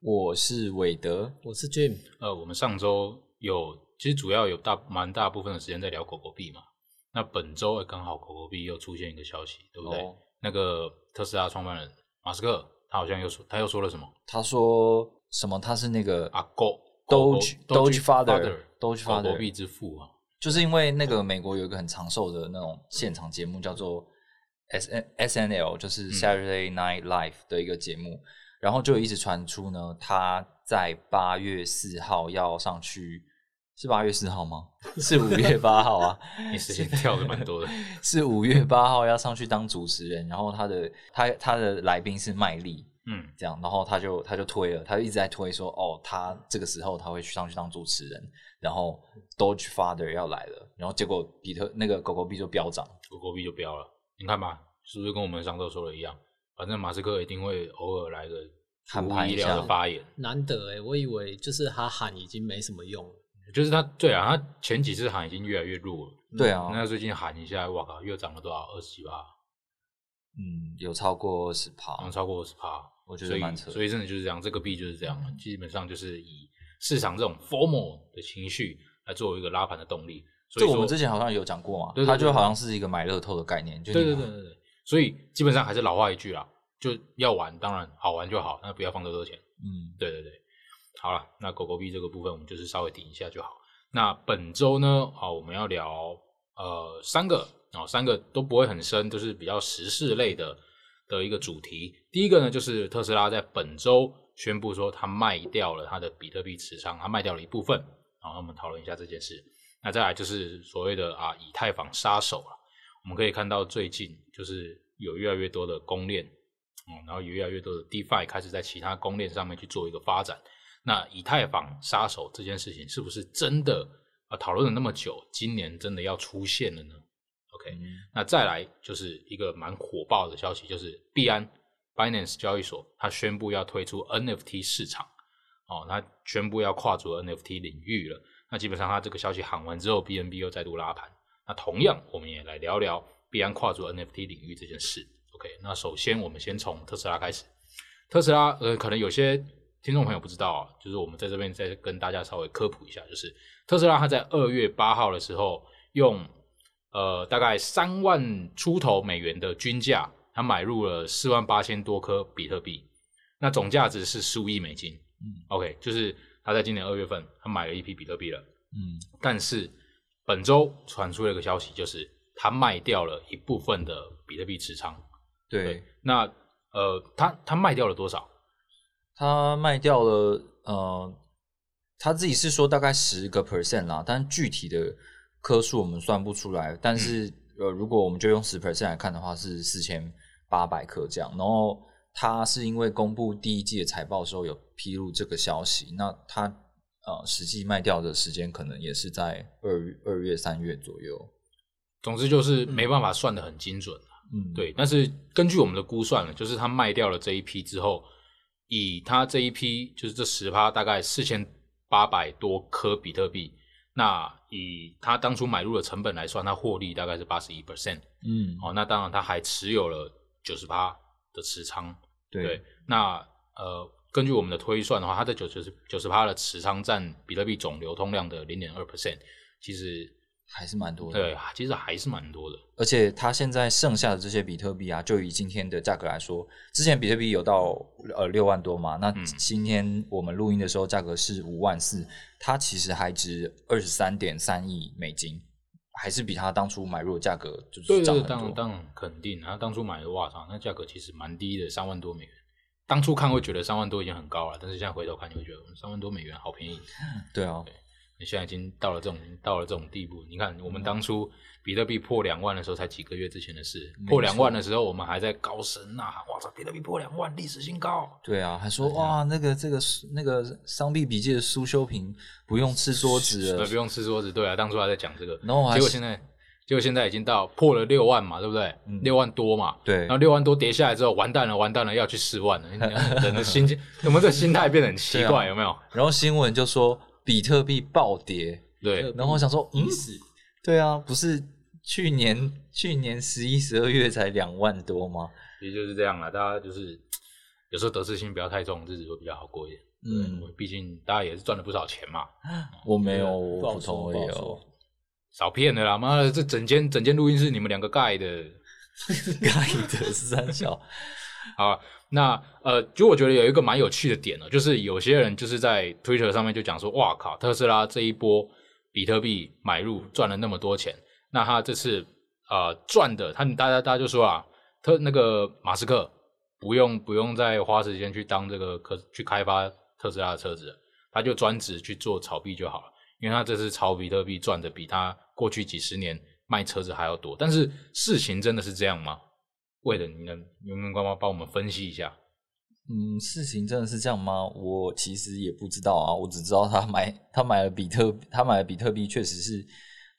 我是韦德，我是 Jim，呃，我们上周有，其实主要有大蛮大部分的时间在聊狗狗币嘛。那本周呃刚好狗狗币又出现一个消息，对不对？哦那个特斯拉创办人马斯克，他好像又说，他又说了什么他说什么？他是那个啊？狗狗狗 Doge Doge Father Doge 狗狗 Father 币之父啊。就是因为那个美国有一个很长寿的那种现场节目，叫做 S N S N L，就是嗯 Saturday Night Live 的一个节目，然后就一直传出呢，他在八月四号要上去，是八月四号吗？是五月八号啊？你时间跳的蛮多的，是五月八号要上去当主持人，然后他的他他的来宾是麦莉，嗯，这样，然后他就他就推了，他就一直在推说，哦，他这个时候他会去上去当主持人，然后 Doge Father 要来了，然后结果比特那个狗狗币就飙涨，狗狗币就飙了。你看吧，是不是跟我们上周说的一样？反正马斯克一定会偶尔来个喊出乎意料盘一下的发言。难得哎，我以为就是他喊已经没什么用了，就是他，对啊，他前几次喊已经越来越弱了。对啊，那最近喊一下，哇靠，又涨了多少？二十几趴，嗯，有超过二十趴，超过二十趴，我觉得所以蛮扯的。所以真的就是这样，这个币就是这样，基本上就是以市场这种 formal 的情绪来作为一个拉盘的动力。所以说这我们之前好像有讲过嘛，对对对它就好像是一个买乐透的概念，就对对对对，所以基本上还是老话一句啦，就要玩，当然好玩就好，那不要放太多钱。嗯，对对对，好了，那狗狗币这个部分我们就是稍微顶一下就好。那本周呢，啊，我们要聊呃三个啊、三个都不会很深，都是比较时事类的的一个主题。第一个呢，就是特斯拉在本周宣布说，它卖掉了它的比特币持仓，它卖掉了一部分。好，那我们讨论一下这件事。那再来就是所谓的啊以太坊杀手了。我们可以看到最近就是有越来越多的公链，嗯，然后有越来越多的 DeFi 开始在其他公链上面去做一个发展。那以太坊杀手这件事情是不是真的啊？讨论了那么久，今年真的要出现了呢？OK，、嗯那再来就是一个蛮火爆的消息，就是币安 Binance 交易所它宣布要推出 NFT 市场，哦，它宣布要跨足 NFT 领域了。那基本上它这个消息喊完之后，BNB 又再度拉盘。那同样，我们也来聊聊币安跨足 NFT 领域这件事。OK，那首先我们先从特斯拉开始。特斯拉，呃，可能有些听众朋友不知道啊，就是我们在这边再跟大家稍微科普一下，就是特斯拉它在二月八号的时候，用呃大概三万出头美元的均价，它买入了四万八千多颗比特币，那总价值是十五亿美金。嗯，OK，就是他在今年二月份，他买了一批比特币了。嗯，但是本周传出了一个消息，就是他卖掉了一部分的比特币持仓。对，那呃，他他卖掉了多少？他卖掉了，呃，他自己是说大概十个 percent 啦，但具体的颗数我们算不出来。但是、呃，如果我们就用十 percent 来看的话，是四千八百颗这样。然后他是因为公布第一季的财报的时候有披露这个消息，那他呃实际卖掉的时间可能也是在二月二月三月左右。总之就是没办法算的很精准。嗯，对，但是根据我们的估算呢，就是他卖掉了这一批之后，以他这一批就是这十趴大概四千八百多颗比特币，那以他当初买入的成本来算，他获利大概是八十一 percent。嗯，哦，那当然他还持有了九十趴的持仓。对对，那呃，根据我们的推算的话，它在九十九十趴的持仓占比特币总流通量的零点二 percent，其实还是蛮多的。对，其实还是蛮多的。而且它现在剩下的这些比特币啊，就以今天的价格来说，之前比特币有到呃六万多嘛，那嗯今天我们录音的时候价格是五万四，它其实还值二十三点三亿美金，还是比他当初买入的价格就是对对，当涨很多。然当然肯定。他当初买的哇操，那价格其实蛮低的，三万多美元。当初看会觉得三万多已经很高了，但是现在回头看，你会觉得嗯三万多美元好便宜。对啊，你现在已经到了这种到了这种地步。你看，我们当初比特币破两万的时候，才几个月之前的事。破两万的时候，我们还在高声呐喊：“哇操，比特币破两万，历史新高对啊，还说哇，那个这个那个商币笔记的苏修平不用吃桌！” 子呃，了不，用吃桌子。对啊，当初还在讲这个，然后结果现在结果现在已经到破了六万嘛，对不对？嗯六万多嘛。对然后六万多跌下来之后，完蛋了，完蛋了，要去四万了。人的心情，我们这心态变得很奇怪，啊有没有？然后新闻就说比特币暴跌，对，然后我想说，嗯对啊，不是去年去年十一、十二月才两万多吗？也就是这样了。大家就是有时候得失心不要太重，日子会比较好过一点。嗯，毕竟大家也是赚了不少钱嘛，我没有，我普通说，而已哦不好说。。少骗的啦！妈的，这整间整间录音室你们两个盖的。盖的是三小，好，那呃，就我觉得有一个蛮有趣的点呢，就是有些人就是在 Twitter 上面就讲说，哇靠，特斯拉这一波比特币买入赚了那么多钱，那他这次呃赚的，他大家大家就说啊，特那个马斯克不用不用再花时间去当这个科去开发特斯拉的车子，他就专职去做炒币就好了，因为他这次炒比特币赚的比他过去几十年卖车子还要多。但是事情真的是这样吗？为了你能你能帮忙帮我们分析一下？嗯，事情真的是这样吗？我其实也不知道啊，我只知道他买他买了比特他买了比特币，确实是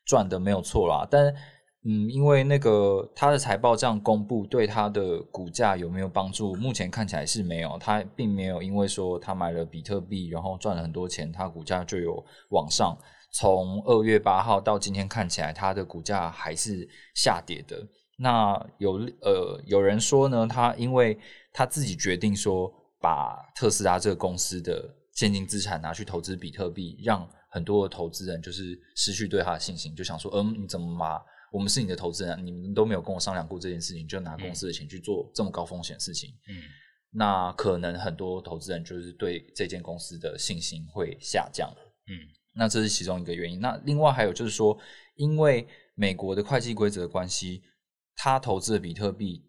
赚的没有错啦。但嗯，因为那个他的财报这样公布，对他的股价有没有帮助？目前看起来是没有，他并没有因为说他买了比特币，然后赚了很多钱，他股价就有往上。从二月八号到今天看起来，它的股价还是下跌的。那有呃有人说呢，他因为他自己决定说把特斯拉这个公司的现金资产拿去投资比特币，让很多的投资人就是失去对他的信心，就想说，嗯，你怎么把我们是你的投资人，你们都没有跟我商量过这件事情，就拿公司的钱去做这么高风险的事情，嗯那可能很多投资人就是对这间公司的信心会下降。嗯那这是其中一个原因。那另外还有就是说，因为美国的会计规则的关系，他投资的比特币，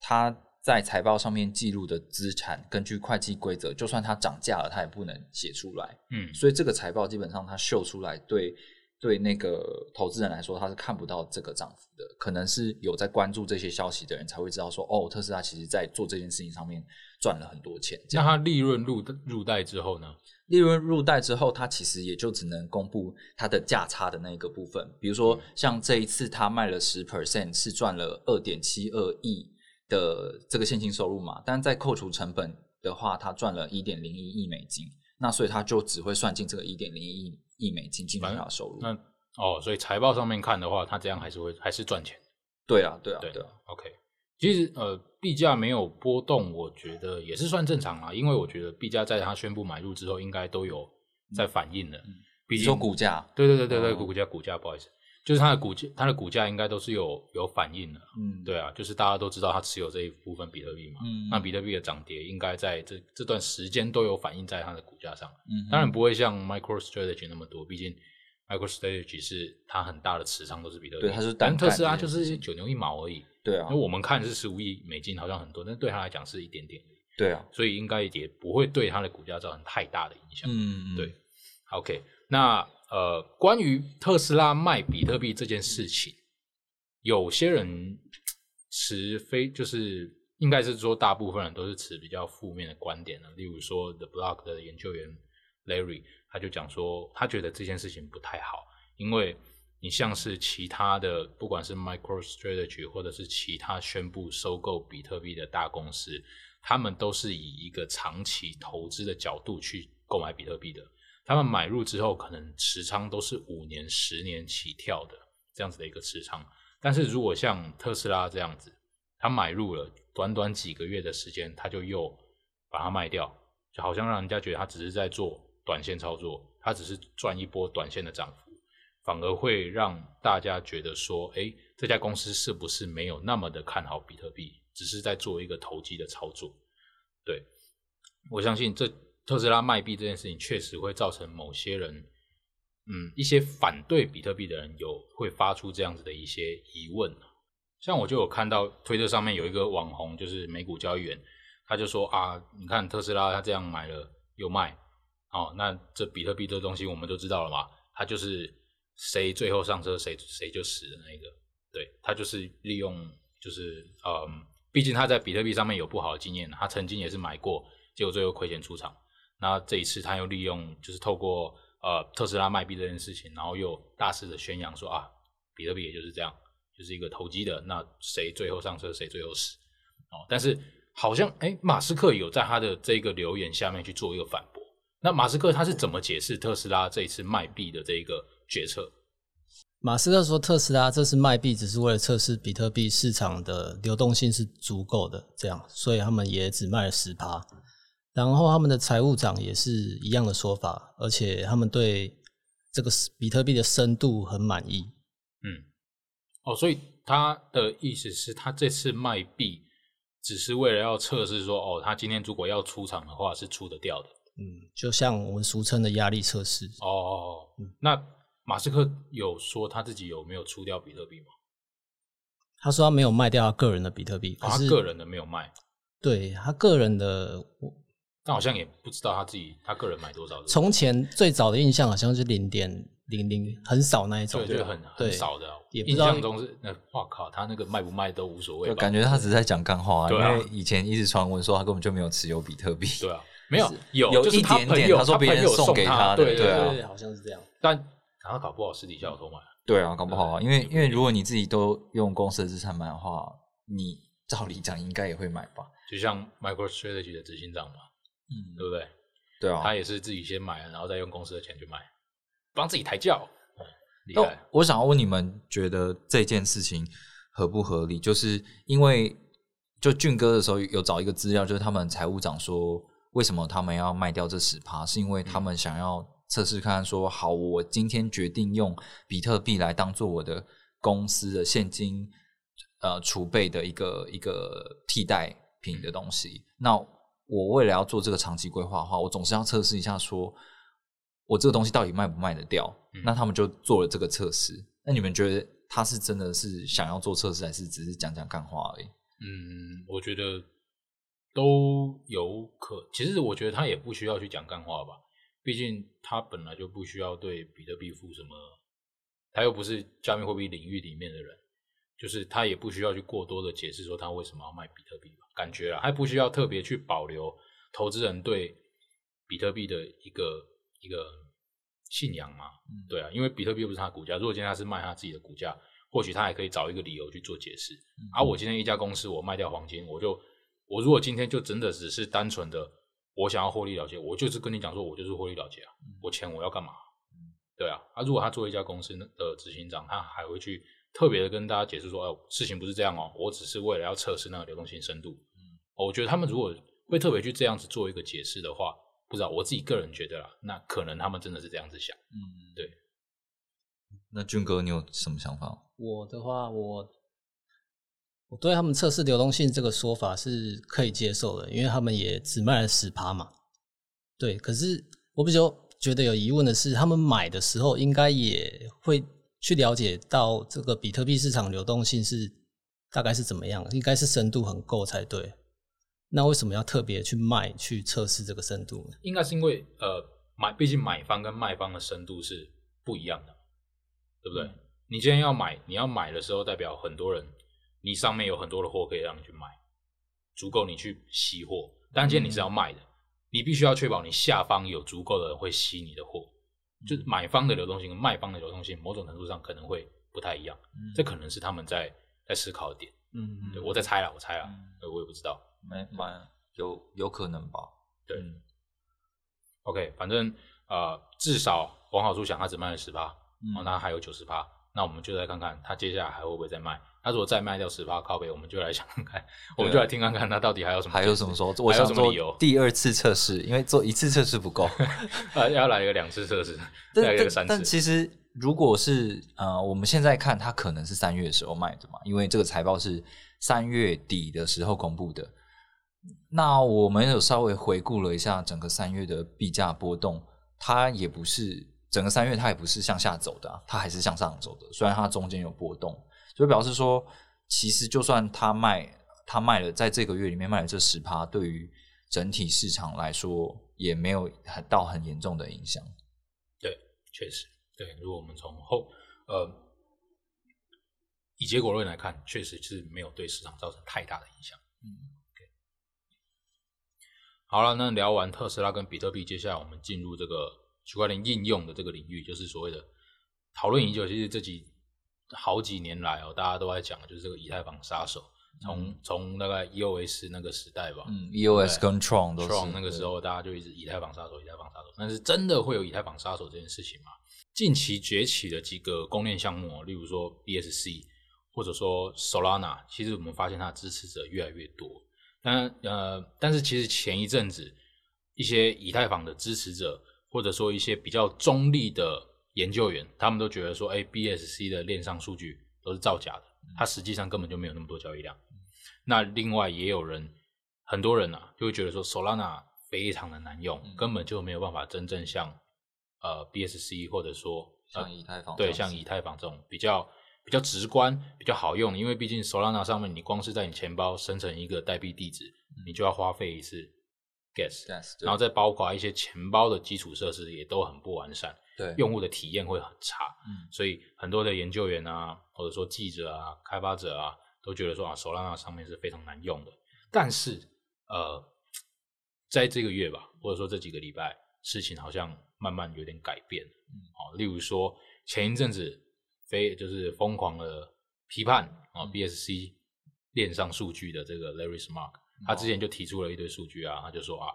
他在财报上面记录的资产，根据会计规则，就算它涨价了，它也不能写出来。嗯所以这个财报基本上它秀出来，对对那个投资人来说，他是看不到这个涨幅的。可能是有在关注这些消息的人才会知道说，哦，特斯拉其实在做这件事情上面赚了很多钱。那它利润入入袋之后呢？利润入袋之后，它其实也就只能公布它的价差的那一个部分。比如说，像这一次它卖了十 percent，是赚了二点七二亿的这个现金收入嘛，但在扣除成本的话，它赚了一点零一亿美金。那所以它就只会算进这个一点零一亿美金基本上收入。那哦，所以财报上面看的话，它这样还是会还是赚钱。对啊，对啊，对对啊，OK，其实呃，币价没有波动，我觉得也是算正常啊，因为我觉得币价在它宣布买入之后，应该都有在反应了。毕竟你说股价，对对对对对，哦股价股价，不好意思，就是它的股价，它的股价应该都是有有反应的。嗯，对啊，就是大家都知道它持有这一部分比特币嘛，嗯那比特币的涨跌应该在这这段时间都有反映在它的股价上。嗯，当然不会像 MicroStrategy 那么多，毕竟 MicroStrategy 是它很大的持仓都是比特币，对它是但单干特斯拉就这件事情是九牛一毛而已。对啊因为，我们看是十五亿美金，好像很多，但是对他来讲是一点点，对啊，所以应该也不会对它的股价造成太大的影响。嗯，嗯对，OK，那呃，关于特斯拉卖比特币这件事情，有些人持非就是应该是说，大部分人都是持比较负面的观点的。例如说，The Block 的研究员 Larry 他就讲说，他觉得这件事情不太好，因为你像是其他的，不管是 MicroStrategy 或者是其他宣布收购比特币的大公司，他们都是以一个长期投资的角度去购买比特币的。他们买入之后，可能持仓都是五年、十年起跳的这样子的一个持仓。但是如果像特斯拉这样子，他买入了，短短几个月的时间，他就又把它卖掉，就好像让人家觉得他只是在做短线操作，他只是赚一波短线的涨幅，反而会让大家觉得说，诶，这家公司是不是没有那么的看好比特币，只是在做一个投机的操作？对，我相信这特斯拉卖币这件事情确实会造成某些人，嗯，一些反对比特币的人有会发出这样子的一些疑问。像我就有看到推特上面有一个网红，就是美股交易员，他就说啊，你看特斯拉他这样买了又卖，哦，那这比特币这东西我们都知道了嘛，他就是谁最后上车谁谁就死的那一个。对他就是利用就是嗯，毕竟他在比特币上面有不好的经验，他曾经也是买过，结果最后亏钱出场。那这一次他又利用就是透过呃特斯拉卖币这件事情，然后又大肆的宣扬说啊，比特币也就是这样，就是一个投机的，那谁最后上车谁最后死哦。但是好像哎，马斯克有在他的这个留言下面去做一个反驳。那马斯克他是怎么解释特斯拉这一次卖币的这一个决策？马斯克说，特斯拉这次卖币只是为了测试比特币市场的流动性是足够的，这样，所以他们也只卖了十趴。然后他们的财务长也是一样的说法，而且他们对这个比特币的深度很满意。嗯，哦，所以他的意思是他这次卖币只是为了要测试说，哦，他今天如果要出场的话是出得掉的。嗯，就像我们俗称的压力测试。哦，那马斯克有说他自己有没有出掉比特币吗？他说他没有卖掉他个人的比特币，他个人的没有卖。对他个人的。但好像也不知道他自己他个人买多少。从前最早的印象好像是零点零零，很少那一种，对，就很很少的。印象中是那，哇靠，他那个卖不卖都无所谓。感觉他只是在讲干话，因为以前一直传闻说他根本就没有持有比特币。对啊，没有有有一点点，他说别人送给他的，对啊，好像是这样。但他搞不好私底下有偷买。对啊，搞不好啊，因为因为如果你自己都用公司的资产买的话，你照理讲应该也会买吧？就像 MicroStrategy 的执行长嘛，嗯，对不对？对啊，他也是自己先买，然后再用公司的钱去买，帮自己抬轿，厉害。我想要问你们，觉得这件事情合不合理？就是因为就俊哥的时候有找一个资料，就是他们财务长说，为什么他们要卖掉这十趴，是因为他们想要测试看，说好，我今天决定用比特币来当做我的公司的现金呃储备的一个一个替代品的东西，那。我为了要做这个长期规划的话，我总是要测试一下，说我这个东西到底卖不卖得掉。那他们就做了这个测试。那你们觉得他是真的是想要做测试，还是只是讲讲干话而已？嗯，我觉得都有可。其实我觉得他也不需要去讲干话吧，毕竟他本来就不需要对比特币负什么，他又不是加密货币领域里面的人。就是他也不需要去过多的解释说他为什么要卖比特币吧，感觉啊，还不需要特别去保留投资人对比特币的一个一个信仰嘛？对啊，因为比特币又不是他股价，如果今天他是卖他自己的股价，或许他还可以找一个理由去做解释。而我今天一家公司我卖掉黄金，我就我如果今天就真的只是单纯的我想要获利了结，我就是跟你讲说我就是获利了结啊，我钱我要干嘛？对啊，啊，如果他作为一家公司的执行长，他还会去。特别的跟大家解释说，哦，事情不是这样哦，我只是为了要测试那个流动性深度。嗯，我觉得他们如果会特别去这样子做一个解释的话，不知道我自己个人觉得啦，那可能他们真的是这样子想。嗯，对。那俊哥，你有什么想法？我的话，我我对他们测试流动性这个说法是可以接受的，因为他们也只卖了十趴嘛。对，可是我比较觉得有疑问的是，他们买的时候应该也会。去了解到这个比特币市场流动性是大概是怎么样，应该是深度很够才对。那为什么要特别去卖去测试这个深度呢？应该是因为呃买，毕竟买方跟卖方的深度是不一样的，对不对？你今天要买，你要买的时候代表很多人，你上面有很多的货可以让你去买，足够你去吸货。但今天你是要卖的，你必须要确保你下方有足够的人会吸你的货。就是买方的流动性跟卖方的流动性，某种程度上可能会不太一样，这可能是他们在在思考的点。嗯，对我在猜了，我猜了，我也不知道，没蛮有有可能吧？对，OK，反正呃，至少王好书想他只卖了十趴，哦，那还有九十八，那我们就再看看他接下来还会不会再卖。他如果再卖掉十趴靠背，我们就来想看看，我们就来听看看他到底还有什么，还有什么说，我想做第二次测试，因为做一次测试不够，要来一个两次测试，来一个三次。但其实如果是呃，我们现在看它可能是三月的时候卖的嘛，因为这个财报是三月底的时候公布的。那我们有稍微回顾了一下整个三月的币价波动，它也不是整个三月它也不是向下走的，它还是向上走的，虽然它中间有波动。就表示说，其实就算他卖，他卖了，在这个月里面卖了这十趴，对于整体市场来说，也没有很到很严重的影响。对，确实。对，如果我们从后呃以结果论来看，确实是没有对市场造成太大的影响。嗯，OK。好了，那聊完特斯拉跟比特币，接下来我们进入这个区块链应用的这个领域，就是所谓的讨论已久。其实这几好几年来哦，大家都在讲，就是这个以太坊杀手。从从大概 EOS 那个时代吧，嗯，EOS 跟 Tron 都是 Tron 那个时候，大家就一直以太坊杀手，以太坊杀手。但是真的会有以太坊杀手这件事情吗？近期崛起的几个公链项目，例如说 BSC 或者说 Solana，其实我们发现它的支持者越来越多。但呃，但是其实前一阵子一些以太坊的支持者，或者说一些比较中立的研究员，他们都觉得说，哎，BSC 的链上数据都是造假的，它实际上根本就没有那么多交易量。那另外也有人，很多人啊，就会觉得说，Solana 非常的难用，根本就没有办法真正像呃 BSC 或者说像以太坊对像以太坊这种比较比较直观、比较好用。因为毕竟 Solana 上面，你光是在你钱包生成一个代币地址，你就要花费一次 gas，Gas，然后再包括一些钱包的基础设施也都很不完善，对用户的体验会很差。嗯所以很多的研究员啊，或者说记者啊、开发者啊，都觉得说啊，Solana 上面是非常难用的。但是呃，在这个月吧，或者说这几个礼拜，事情好像慢慢有点改变。嗯，哦，例如说前一阵子非就是疯狂的批判啊、嗯 BSC 链上数据的这个 Larry Smark，他之前就提出了一堆数据啊，他就说啊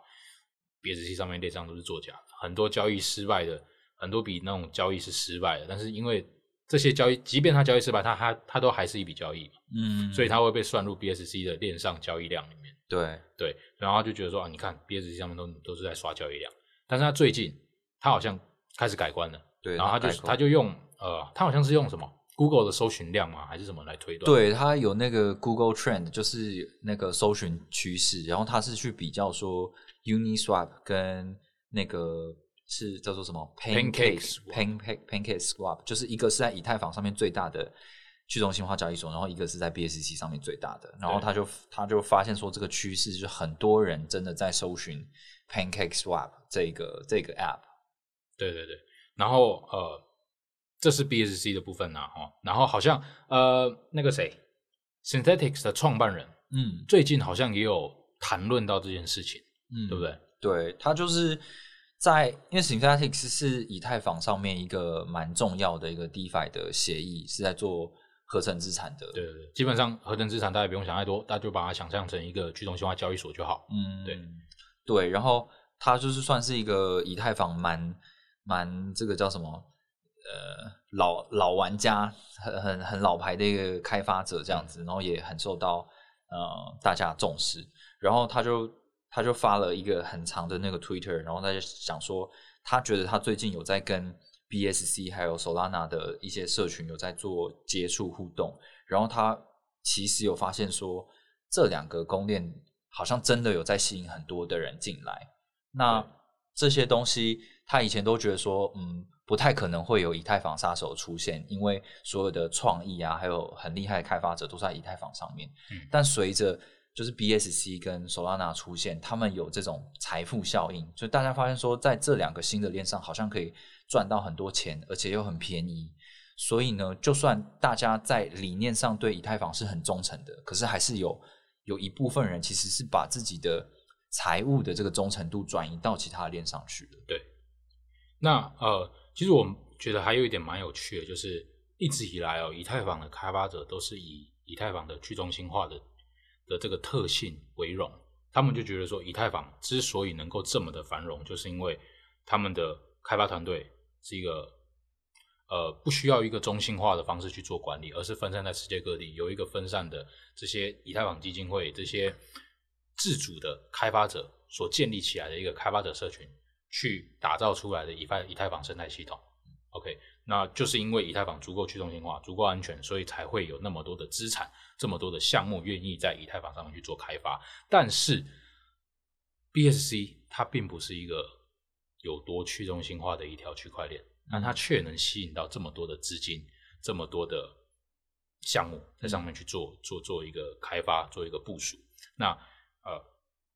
，BSC 上面链上都是作假的，很多交易失败的，很多笔那种交易是失败的，但是因为这些交易，即便它交易失败，它它它都还是一笔交易嘛，嗯，所以它会被算入 BSC 的链上交易量里面。对对，然后他就觉得说啊，你看 BSC 上面都都是在刷交易量，但是他最近他好像开始改观了，对，然后他就他就用呃，他好像是用什么 Google 的搜寻量吗，还是什么来推断？对，他有那个 Google Trend，就是那个搜寻趋势，然后他是去比较说 Uniswap 跟那个是叫做什么 Pancake Pancake Swap Pancake Pancake Swap，就是一个是在以太坊上面最大的去中心化交易所，然后一个是在 BSC 上面最大的，然后他就他就发现说这个趋势就是很多人真的在搜寻 Pancake Swap 这个这个 App，对对对，然后呃，这是 BSC 的部分呐、哦，然后好像呃那个谁 Synthetics 的创办人嗯。最近好像也有谈论到这件事情，嗯，对不对？对，他就是在因为 Synthetics 是以太坊上面一个蛮重要的一个 DeFi 的协议，是在做合成资产的。对对对，基本上合成资产大家不用想太多，大家就把它想象成一个去中心化交易所就好。嗯，对对，然后它就是算是一个以太坊蛮蛮这个叫什么呃老老玩家，很很很老牌的一个开发者这样子，然后也很受到呃大家重视。然后他就他就发了一个很长的那个 Twitter，然后他就想说，他觉得他最近有在跟 BSC 还有 Solana 的一些社群有在做接触互动，然后他其实有发现说，这两个公链好像真的有在吸引很多的人进来。那对这些东西，他以前都觉得说，嗯，不太可能会有以太坊杀手出现，因为所有的创意啊，还有很厉害的开发者都在以太坊上面。嗯但随着就是 BSC 跟 Solana 出现，他们有这种财富效应，就大家发现说，在这两个新的链上，好像可以赚到很多钱，而且又很便宜。所以呢，就算大家在理念上对以太坊是很忠诚的，可是还是有有一部分人其实是把自己的财务的这个忠诚度转移到其他链上去了。那呃，其实我觉得还有一点蛮有趣的，就是一直以来哦，以太坊的开发者都是以以太坊的去中心化的的这个特性为荣，他们就觉得说，以太坊之所以能够这么的繁荣，就是因为他们的开发团队是一个呃不需要一个中心化的方式去做管理，而是分散在世界各地，有一个分散的这些以太坊基金会这些自主的开发者所建立起来的一个开发者社群，去打造出来的以太以太坊生态系统。OK，那就是因为以太坊足够去中心化、足够安全，所以才会有那么多的资产、这么多的项目愿意在以太坊上面去做开发。但是 BSC 它并不是一个有多去中心化的一条区块链，那它却能吸引到这么多的资金、这么多的项目在上面去做做做一个开发、做一个部署。那呃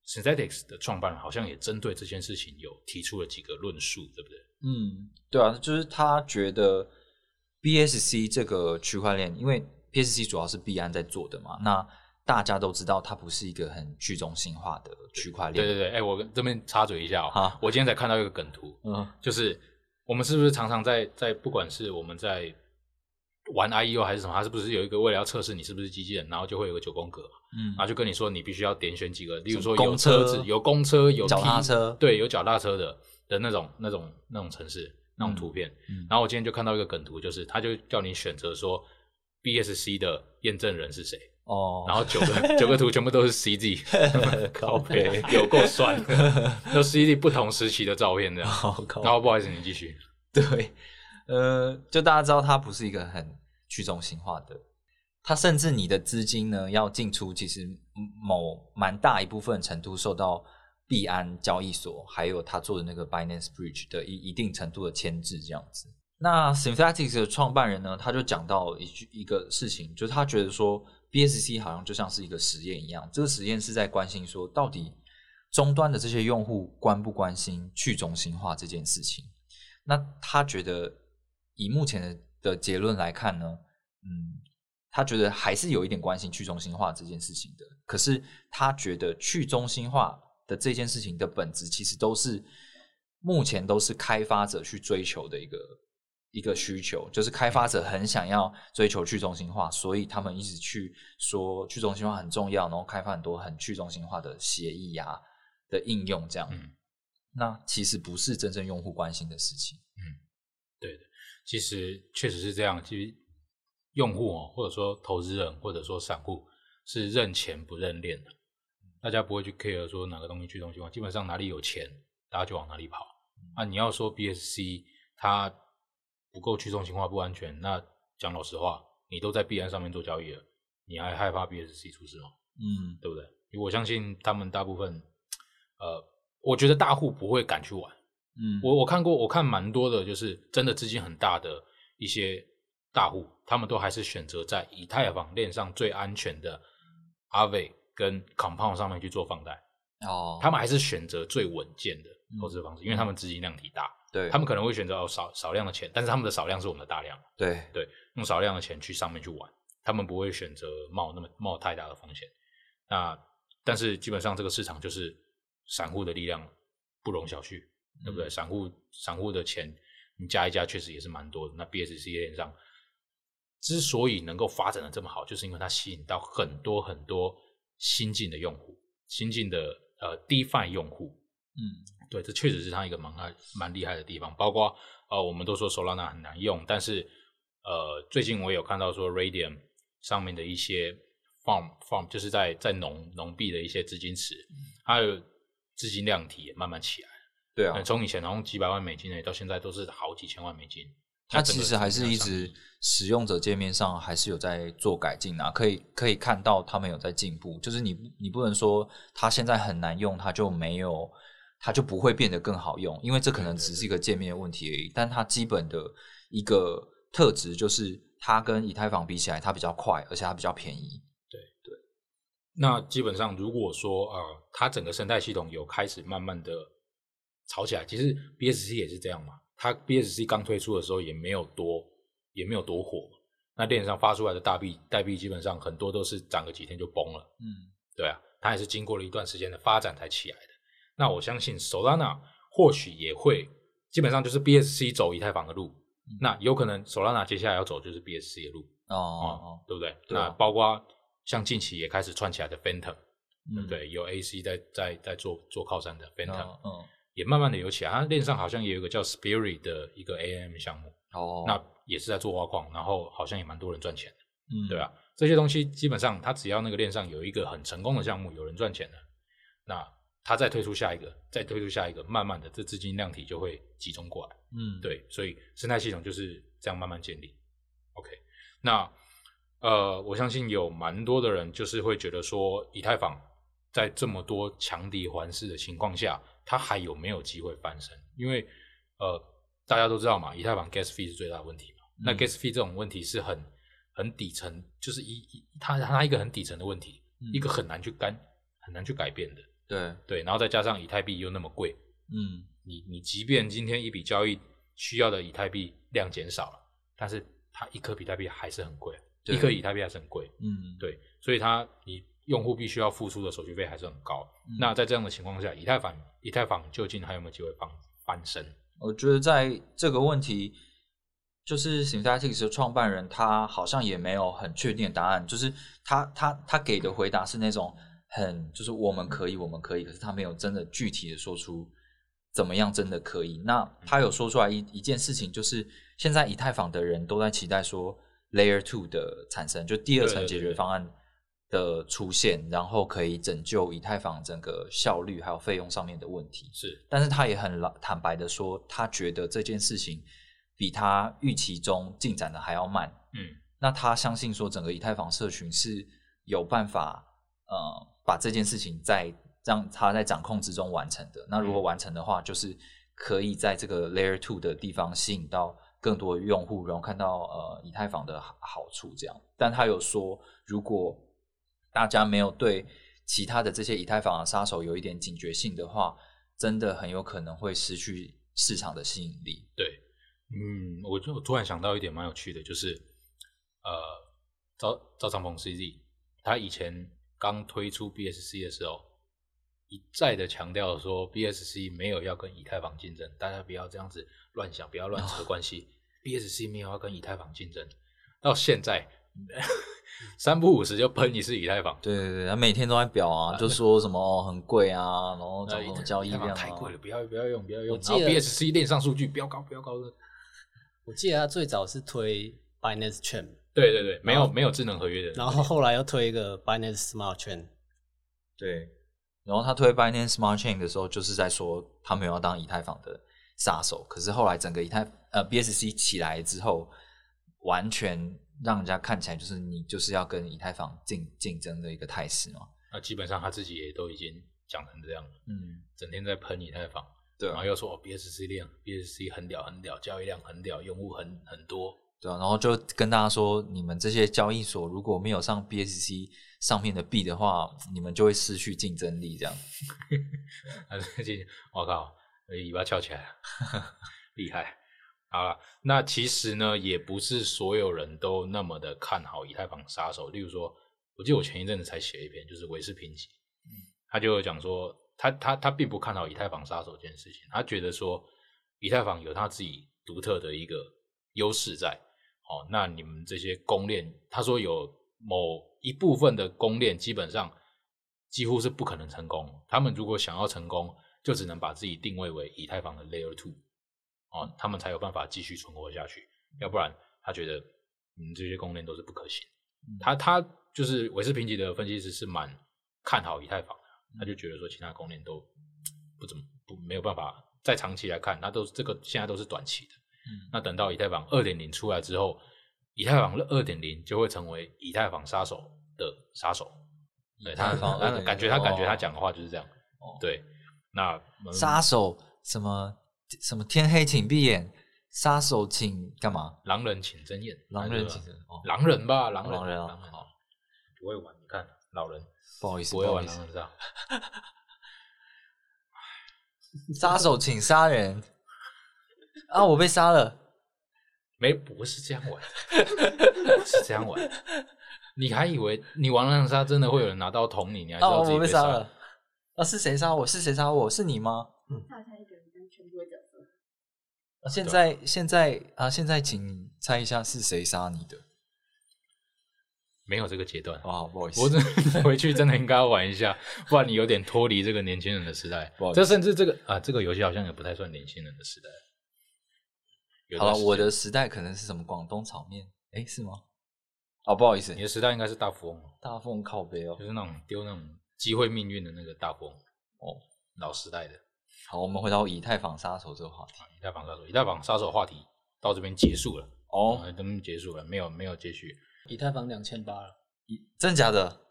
，Synthetics 的创办人好像也针对这件事情有提出了几个论述，对不对？嗯，对啊，就是他觉得 BSC 这个区块链，因为 BSC 主要是币安在做的嘛，那大家都知道它不是一个很去中心化的区块链。对对对，哎、我这边插嘴一下哦，好我今天才看到一个梗图，嗯就是我们是不是常常在在不管是我们在玩 IEO 还是什么，它是不是有一个为了要测试你是不是机器人，然后就会有个九宫格，嗯然后就跟你说你必须要点选几个，例如说有公车子、有公车、有脚踏车对，有脚踏车的的那种那种那种城市那种图片。嗯然后我今天就看到一个梗图，就是他就叫你选择说 BSC 的验证人是谁，哦，然后九个九个图全部都是 CZ，靠背有够酸，都 CZ 不同时期的照片这样。好然后不好意思，你继续。对，呃，就大家知道它不是一个很去中心化的，它甚至你的资金呢要进出，其实某蛮大一部分程度受到币安交易所还有他做的那个 Binance Bridge 的一一定程度的牵制，这样子。那 Synthetics 的创办人呢，他就讲到一句一个事情，就是他觉得说 BSC 好像就像是一个实验一样，这个实验是在关心说到底终端的这些用户关不关心去中心化这件事情。那他觉得以目前的的结论来看呢，嗯，他觉得还是有一点关心去中心化这件事情的。可是他觉得去中心化的这件事情的本质，其实都是目前都是开发者去追求的一个一个需求，就是开发者很想要追求去中心化，所以他们一直去说去中心化很重要，然后开发很多很去中心化的协议呀、的应用这样。嗯那其实不是真正用户关心的事情。嗯对的，其实确实是这样。其实用户哦，或者说投资人，或者说散户，是认钱不认链的。大家不会去 care 说哪个东西去中心化，基本上哪里有钱，大家就往哪里跑。啊，你要说 BSC 它不够去中心化、不安全，那讲老实话，你都在币安上面做交易了，你还害怕 BSC 出事吗？嗯对不对？因为我相信他们大部分，呃，我觉得大户不会敢去玩。嗯我我看过，我看蛮多的，就是真的资金很大的一些大户，他们都还是选择在以太坊链上最安全的 Aave 跟 Compound 上面去做放贷，哦，他们还是选择最稳健的嗯投资方式，因为他们资金量体大，对他们可能会选择哦少少量的钱，但是他们的少量是我们的大量，对对用少量的钱去上面去玩，他们不会选择冒那么冒太大的风险。那但是基本上这个市场就是散户的力量不容小觑，对不对？散户散户的钱你加一加，确实也是蛮多的。那 BSC 链上之所以能够发展的这么好，就是因为它吸引到很多很多新进的用户，新进的呃 DeFi 用户，嗯对，这确实是它一个蛮害蛮厉害的地方。包括呃，我们都说 Solana 很难用，但是呃，最近我有看到说 Radium 上面的一些 farm farm 就是在在农农币的一些资金池，还有资金量体也慢慢起来。对啊呃，从以前好像几百万美金呢，到现在都是好几千万美金。它其实还是一直使用者界面上还是有在做改进啊，可以可以看到他们有在进步。就是你你不能说它现在很难用，它就没有，它就不会变得更好用，因为这可能只是一个界面的问题而已。但它基本的一个特质就是它跟以太坊比起来，它比较快，而且它比较便宜对。那基本上，如果说呃，它整个生态系统有开始慢慢的炒起来，其实 BSC 也是这样嘛。它 BSC 刚推出的时候也没有多，也没有多火。那链上发出来的大币代币，基本上很多都是涨个几天就崩了。嗯对啊，它也是经过了一段时间的发展才起来的。那我相信 Solana 或许也会，基本上就是 BSC 走以太坊的路。那有可能 Solana 接下来要走就是 BSC 的路。哦哦对不对？对啊那包括像近期也开始串起来的 Phantom，、嗯对不对？有 AC 在在在做做靠山的 Phantom，、嗯嗯也慢慢的有起来。它链上好像也有一个叫 Spirit 的一个 AM 项目，哦，那也是在做挖矿，然后好像也蛮多人赚钱的，嗯对啊，这些东西基本上它只要那个链上有一个很成功的项目，有人赚钱的，那它再推出下一个，再推出下一个，慢慢的这资金量体就会集中过来。嗯对，所以生态系统就是这样慢慢建立。OK，那呃，我相信有蛮多的人就是会觉得说，以太坊在这么多强敌环视的情况下，它还有没有机会翻身？因为呃，大家都知道嘛，以太坊 gas fee 是最大的问题嘛。那嗯 gas fee 这种问题是很很底层，就是一一它它一个很底层的问题，嗯一个很难去干很难去改变的。对对，然后再加上以太币又那么贵，嗯你你即便今天一笔交易需要的以太币量减少了，但是它一颗比特币还是很贵，一颗以太币还是很贵，嗯，对，所以它你用户必须要付出的手续费还是很高。那在这样的情况下，以太坊以太坊究竟还有没有机会翻翻身？我觉得在这个问题，就是 Synthetics 的创办人他好像也没有很确定的答案，就是他他他给的回答是那种很就是我们可以我们可以，可是他没有真的具体的说出怎么样真的可以。那他有说出来一一件事情，就是现在以太坊的人都在期待说 Layer Two 的产生，就第二层解决方案的出现，然后可以拯救以太坊整个效率还有费用上面的问题。是但是他也很坦白的说，他觉得这件事情比他预期中进展的还要慢。嗯那他相信说，整个以太坊社群是有办法呃把这件事情在让他在掌控之中完成的。那如果嗯完成的话，就是可以在这个 Layer Two 的地方吸引到更多用户，然后看到呃以太坊的好好处这样。但他有说，如果大家没有对其他的这些以太坊的杀手有一点警觉性的话，真的很有可能会失去市场的吸引力。对，嗯，我就我突然想到一点蛮有趣的，就是呃，赵赵长鹏 CZ 他以前刚推出 BSC 的时候，一再的强调说 BSC 没有要跟以太坊竞争，大家不要这样子乱想，不要乱扯关系。BSC 没有要跟以太坊竞争，到现在 三不五时就喷一次以太坊，对对对，他每天都在表啊，就说什么哦很贵啊，然后那找什么交易量啊。太贵了，不要不要用，不要用。然后 BSC 链上数据飙高飙高的，我记得他最早是推 Binance Chain，对对对，没有没有智能合约的，然后后来又推一个 Binance Smart Chain，对，然后他推 Binance Smart Chain 的时候，就是在说他没有要当以太坊的杀手。可是后来整个以太呃 BSC 起来之后，完全让人家看起来就是你就是要跟以太坊竞竞争的一个态势嘛。那基本上他自己也都已经讲成这样了，嗯，整天在喷以太坊，对啊，然后又说哦 BSC 量 BSC 很屌很屌，交易量很屌，用户很很多，对啊，然后就跟大家说，你们这些交易所如果没有上 BSC 上面的币的话，你们就会失去竞争力。这样，啊最近我靠，尾巴翘起来了，厉害。好了，那其实呢，也不是所有人都那么的看好以太坊杀手。例如说，我记得我前一阵子才写一篇，就是维斯平奇，他就有讲说，他他他并不看好以太坊杀手这件事情，他觉得说，以太坊有他自己独特的一个优势在。哦，那你们这些公链，他说有某一部分的公链基本上几乎是不可能成功。他们如果想要成功，就只能把自己定位为以太坊的 Layer Two，哦，他们才有办法继续存活下去。要不然，他觉得嗯这些公链都是不可行。他他就是韦斯评级的分析师是蛮看好以太坊的，他就觉得说其他公链都不怎么不没有办法，在长期来看，那都是这个现在都是短期的。嗯那等到以太坊二点零出来之后，以太坊二点零就会成为以太坊杀手的杀手。对他，他感觉他感觉他哦讲的话就是这样。哦对，那嗯杀手什么什么天黑请闭眼，杀手请干嘛？狼人请睁眼，狼人请睁哦狼人吧，狼人，狼人啊好不会玩，你看老人不好意思，不会玩狼人杀，杀手请杀人啊！我被杀了，没不是这样玩的，不是这样玩。你还以为你玩狼人杀真的会有人拿刀捅你？你还知啊！道自己我被杀杀了。啊！是谁杀我？是谁杀我？是你吗？跳下一个人跟全部的角色。啊、现在现在啊！现在请猜一下是谁杀你的？没有这个阶段，哇，不好意思，我真 回去真的应该要玩一下，不然你有点脱离这个年轻人的时代不好。意思这甚至这个啊，这个游戏好像也不太算年轻人的时代。有好了，我的时代可能是什么广东炒面？哎，是吗？哦，不好意思你，的时代应该是大富翁，大富翁靠背哦就。是那种丢那种机会命运的那个大富翁哦，老时代的。好，我们回到以太坊杀手这个话题。以太坊杀手，以太坊杀手话题到这边结束了，哦，哦，这边结束了，没有没有接续。以太坊两千八了，真假的？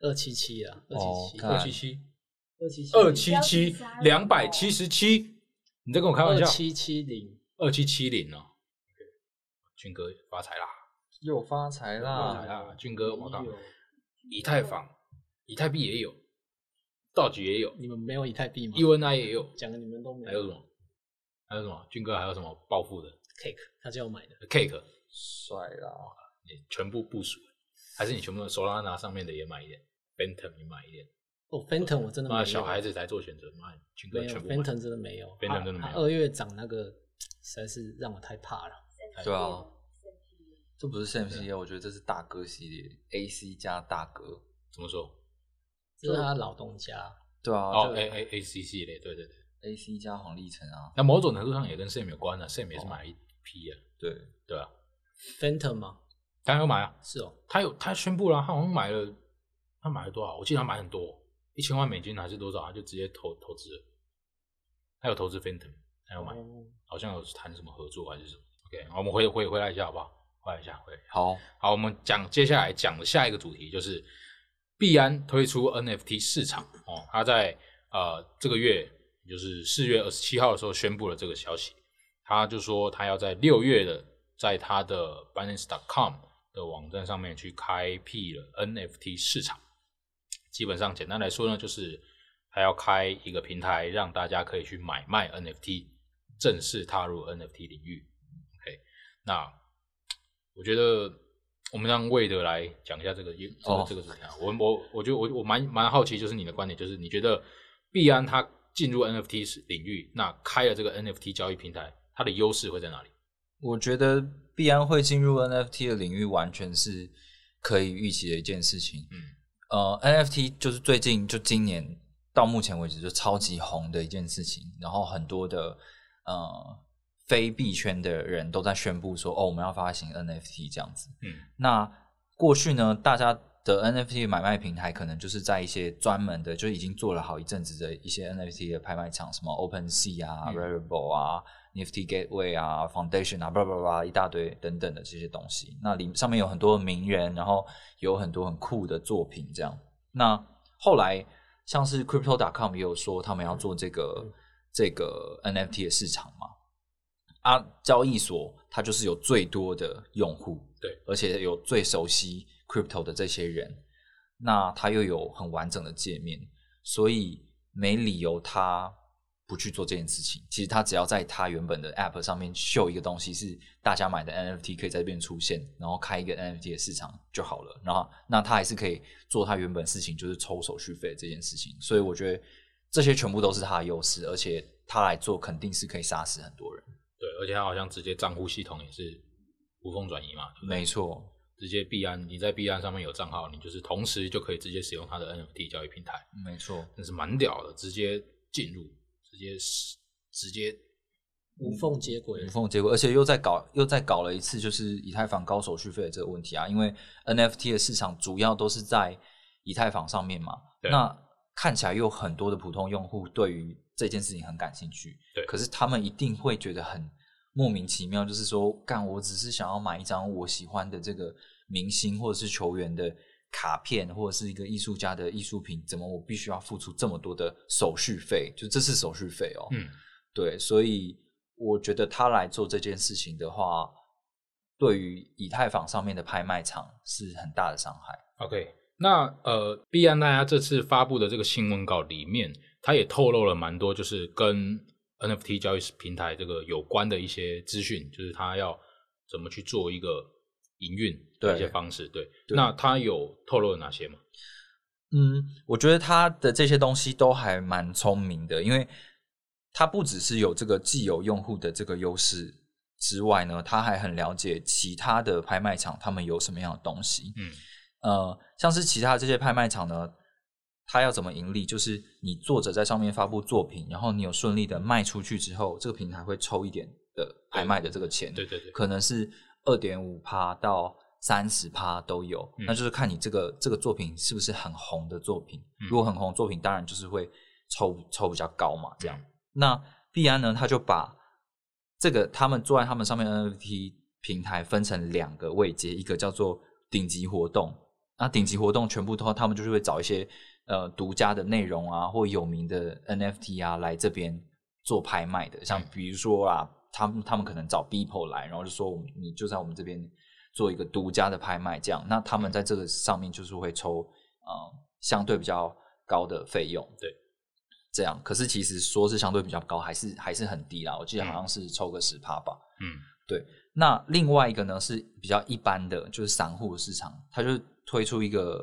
二七七啊，二七七，看二七七，二七七，二七七，两百七十七，你在跟我开玩笑？二七七零，二七七零哦，俊哥发财啦！又发财啦发财啦！啦！俊哥，我靠有，以太坊、以太币也有，道具也有你们没有以太币吗？，UNI 也有，讲的你们都没有，还有什么？还有什么？俊哥还有什么暴富的 cake，他叫我买的。cake？帅啦！你全部部署，还是你全部 Solana 上面的也买一点，Phantom 也买一点？哦，Phantom 我真的没有。妈，小孩子才做选择，妈，俊哥没有全部买。Phantom 真的没有 Phantom 真的没有他二月涨那个实在是让我太怕了。对啊，这不是列，我觉得这是大哥系列，AC 加大哥。怎么说？这是他老东家，对啊，哦就，A A A C 系列，对对对。AC 加黄立成啊，那某种程度上也跟 Sam 有关啊，Sam 也是买了一批啊，对，对啊，Phantom 吗？他有买啊，是哦，他有他宣布了，他好像买了，他买了多少？我记得他买很多，一千万美金还是多少？他就直接投投资了。他有投资 Phantom，他有买，哦好像有谈什么合作还是什么。OK，好，我们回回回来一下好不好？回来一下，回来一下。好，好，我们讲接下来讲的下一个主题就是币安推出 NFT 市场哦，他在呃这个月就是四月二十七号的时候宣布了这个消息，他就说他要在六月的在他的 Binance.com 的网站上面去开辟了 NFT 市场。基本上简单来说呢，就是他要开一个平台，让大家可以去买卖 NFT，正式踏入 NFT 领域。OK，那我觉得我们让魏德来讲一下这个这个、哦这个事情啊。我我我觉得我我蛮蛮好奇，就是你的观点，就是你觉得币安它进入 NFT 是领域，那开了这个 NFT 交易平台，它的优势会在哪里？我觉得必然会进入 NFT 的领域，完全是可以预期的一件事情。嗯，呃，NFT 就是最近就今年到目前为止就超级红的一件事情，然后很多的呃非币圈的人都在宣布说，哦，我们要发行 NFT 这样子。嗯那过去呢，大家的 NFT 买卖平台可能就是在一些专门的，就已经做了好一阵子的一些 NFT 的拍卖场，什么 OpenSea 啊、嗯 Rarible 啊、Nifty Gateway 啊、Foundation 啊，叭叭叭一大堆等等的这些东西。那里上面有很多名人，然后有很多很酷的作品，这样。那后来像是 Crypto.com 也有说他们要做这个、这个 NFT 的市场嘛。啊，交易所它就是有最多的用户，对，而且有最熟悉 crypto 的这些人，那它又有很完整的界面，所以没理由它不去做这件事情。其实它只要在它原本的 app 上面秀一个东西，是大家买的 NFT 可以在这边出现，然后开一个 NFT 的市场就好了。然后那它还是可以做它原本事情，就是抽手续费这件事情。所以我觉得这些全部都是它的优势，而且它来做肯定是可以杀死很多人。对，而且它好像直接账户系统也是无缝转移嘛，对不对没错，直接币安，你在币安上面有账号，你就是同时就可以直接使用它的 NFT 交易平台，没错。那是蛮屌的，直接进入，直接直接无缝接轨无。缝接轨，而且又在搞又在搞了一次，就是以太坊高手续费的这个问题啊。因为 NFT 的市场主要都是在以太坊上面嘛，对那看起来又有很多的普通用户对于这件事情很感兴趣，对可是他们一定会觉得很莫名其妙，就是说，干，我只是想要买一张我喜欢的这个明星或者是球员的卡片，或者是一个艺术家的艺术品，怎么我必须要付出这么多的手续费？就这是手续费哦，嗯，对，所以我觉得他来做这件事情的话，对于以太坊上面的拍卖场是很大的伤害。OK，那呃，币安大家这次发布的这个新闻稿里面，它也透露了蛮多，就是跟 NFT 交易平台这个有关的一些资讯，就是它要怎么去做一个营运的一些方式。对，对那它有透露了哪些吗？嗯，我觉得他的这些东西都还蛮聪明的，因为他不只是有这个既有用户的这个优势之外呢，他还很了解其他的拍卖场他们有什么样的东西。嗯呃，像是其他这些拍卖场呢，它要怎么盈利？就是你作者在上面发布作品，然后你有顺利的卖出去之后，这个平台会抽一点的拍卖的这个钱，对对对，可能是二点五趴到三十趴都有，嗯那就是看你这个这个作品是不是很红的作品。嗯如果很红的作品，当然就是会抽抽比较高嘛，这样。嗯那币安呢，他就把这个他们坐在他们上面的 NFT 平台分成两个位阶，一个叫做顶级活动，那顶级活动全部都他们就是会找一些呃独家的内容啊，或有名的 NFT 啊来这边做拍卖的，像嗯比如说啊，他们他们可能找 Beeple 来，然后就说我们你就在我们这边做一个独家的拍卖，这样，那他们在这个上面就是会抽呃相对比较高的费用。对，这样。可是其实说是相对比较高，还是还是很低啦。我记得好像是抽个十趴吧。嗯对那另外一个呢是比较一般的，就是散户市场，它就推出一个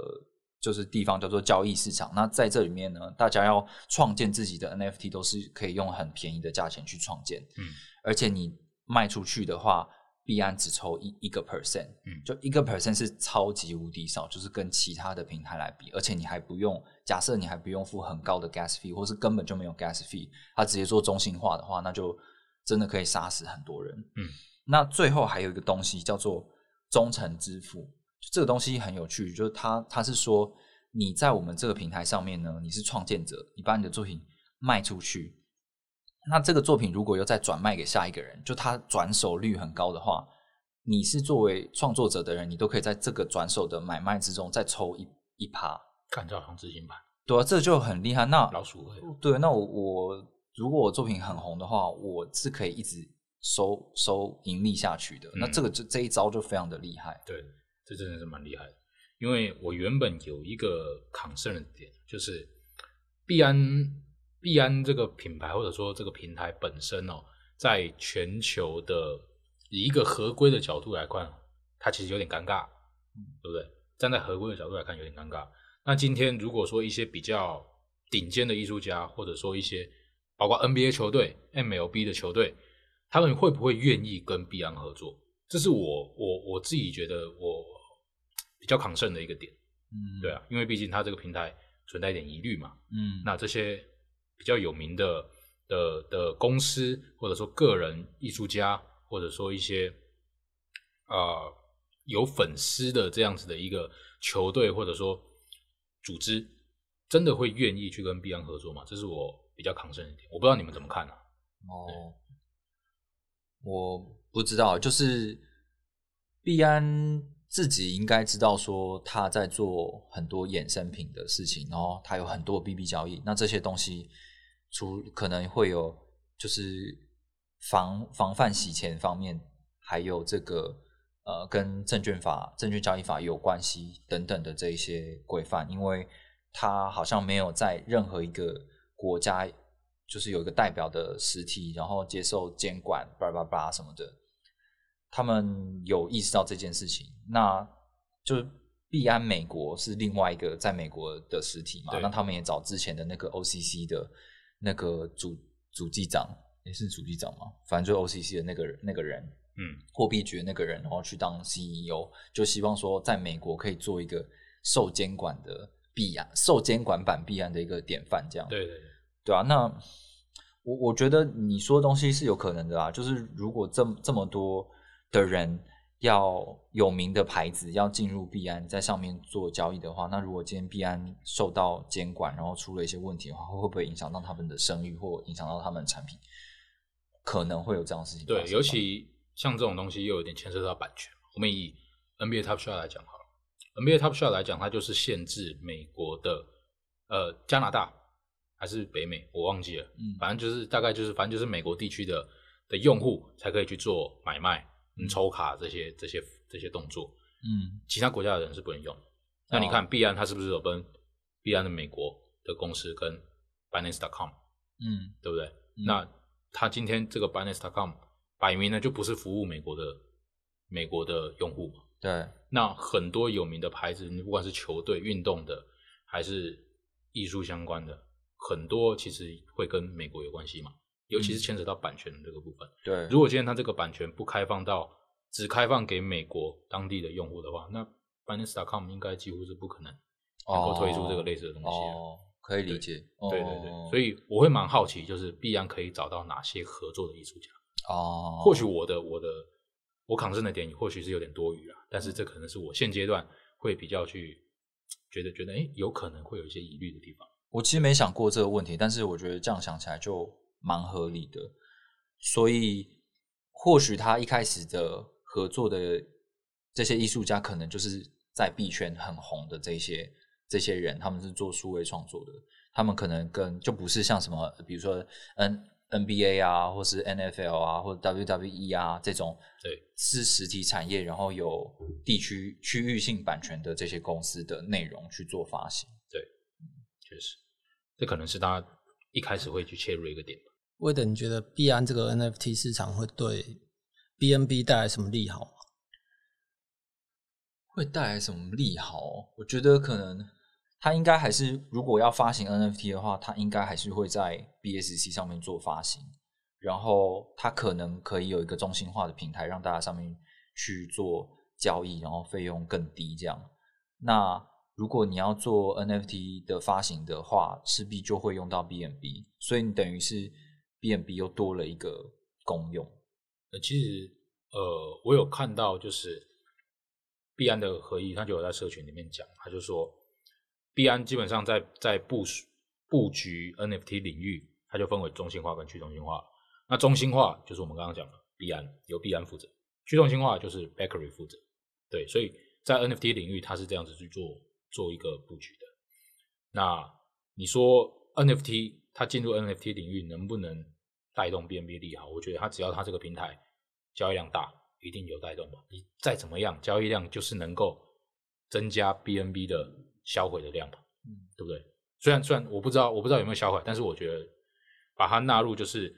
就是地方叫做交易市场。那在这里面呢，大家要创建自己的 NFT 都是可以用很便宜的价钱去创建，嗯，而且你卖出去的话，币安只抽一一个 percent，嗯就一个 percent 是超级无敌少，就是跟其他的平台来比，而且你还不用假设你还不用付很高的 gas fee，或是根本就没有 gas fee，它直接做中心化的话，那就真的可以杀死很多人。嗯，那最后还有一个东西叫做忠诚支付，这个东西很有趣，就是他他是说你在我们这个平台上面呢，你是创建者，你把你的作品卖出去，那这个作品如果又再转卖给下一个人，就他转手率很高的话，你是作为创作者的人，你都可以在这个转手的买卖之中再抽一一趴。看这好像资金盘对啊，这就很厉害。那老鼠会，对，那我我如果我作品很红的话，我是可以一直收收盈利下去的。那嗯这个这这一招就非常的厉害。对，这真的是蛮厉害的。因为我原本有一个 concern 的点，就是币安币安这个品牌或者说这个平台本身哦，在全球的以一个合规的角度来看，它其实有点尴尬，对不对？站在合规的角度来看，有点尴尬。那今天如果说一些比较顶尖的艺术家，或者说一些包括 NBA 球队、MLB 的球队，他们会不会愿意跟币安合作？这是我我我自己觉得我比较抗胜的一个点，嗯，对啊，因为毕竟它这个平台存在一点疑虑嘛。嗯，那这些比较有名的的的公司，或者说个人艺术家，或者说一些呃有粉丝的这样子的一个球队，或者说组织，真的会愿意去跟币安合作吗？这是我比较抗胜的一点，我不知道你们怎么看啊？哦，我不知道，就是币安自己应该知道说他在做很多衍生品的事情，然后他有很多 BB 交易，那这些东西除可能会有就是防防范洗钱方面，还有这个呃跟证券法、证券交易法有关系等等的这一些规范，因为他好像没有在任何一个国家就是有一个代表的实体，然后接受监管，叭叭叭什么的。他们有意识到这件事情，那就币安美国是另外一个在美国的实体嘛，那他们也找之前的那个 OCC 的那个主主机长，也是主机长嘛，反正就 OCC 的那个人那个人，嗯，货币局的那个人，然后去当 CEO，就希望说在美国可以做一个受监管的币安，受监管版币安的一个典范，这样。对对对，对啊，那我我觉得你说的东西是有可能的啊，就是如果这么这么多的人要有名的牌子要进入币安，在上面做交易的话，那如果今天币安受到监管，然后出了一些问题的话，会不会影响到他们的声誉或影响到他们的产品？可能会有这样的事情。对，尤其像这种东西又有点牵涉到版权。我们以 NBA Top Shot 来讲好了，NBA Top Shot 来讲，它就是限制美国的呃加拿大还是北美，我忘记了，嗯反正就是大概就是反正就是美国地区的的用户才可以去做买卖、嗯、抽卡这些这些这些动作，嗯其他国家的人是不能用。那你看币安，它是不是有跟币安的美国的公司跟 Binance.com 嗯对不对？嗯那他今天这个 Binance.com 摆明呢就不是服务美国的美国的用户嘛。对，那很多有名的牌子，你不管是球队、运动的，还是艺术相关的，很多其实会跟美国有关系嘛。尤其是牵扯到版权的这个部分。对，如果今天它这个版权不开放到只开放给美国当地的用户的话，那 Binance.com 应该几乎是不可能能够推出这个类似的东西的。哦，可以理解。对对对，哦所以我会蛮好奇，就是必然可以找到哪些合作的艺术家。哦，或许我的我的我抗争的点或许是有点多余啊，但是这可能是我现阶段会比较去觉得觉得，哎，有可能会有一些疑虑的地方。我其实没想过这个问题，但是我觉得这样想起来就蛮合理的。所以或许他一开始的合作的这些艺术家，可能就是在币圈很红的这些这些人，他们是做数位创作的，他们可能跟就不是像什么，比如说 N NBA 啊，或是 NFL 啊，或者 WWE 啊这种，对，是实体产业，然后有地区区域性版权的这些公司的内容去做发行。对确实，这可能是大家一开始会去切入一个点吧。魏德，你觉得币安这个 NFT 市场会对 BNB 带来什么利好？会带来什么利好？我觉得可能它应该还是，如果要发行 NFT 的话，它应该还是会在 BSC 上面做发行，然后它可能可以有一个中心化的平台，让大家上面去做交易，然后费用更低。这样，那如果你要做 NFT 的发行的话，势必就会用到 BNB，所以你等于是 BNB 又多了一个功用。呃，其实呃，我有看到就是币安的合一，他就有在社群里面讲，他就说币安基本上在在部署布局 NFT 领域，它就分为中心化跟去中心化。那中心化就是我们刚刚讲的币安由币安负责，去中心化就是 Bakery 负责。对，所以在 NFT 领域，它是这样子去做做一个布局的。那你说 NFT 它进入 NFT 领域能不能带动 BNB 利好？我觉得它只要它这个平台交易量大，一定有带动吧。你再怎么样，交易量就是能够增加 BNB 的销毁的量吧，嗯，对不对？虽然虽然我不知道我不知道有没有销毁，但是我觉得把它纳入就是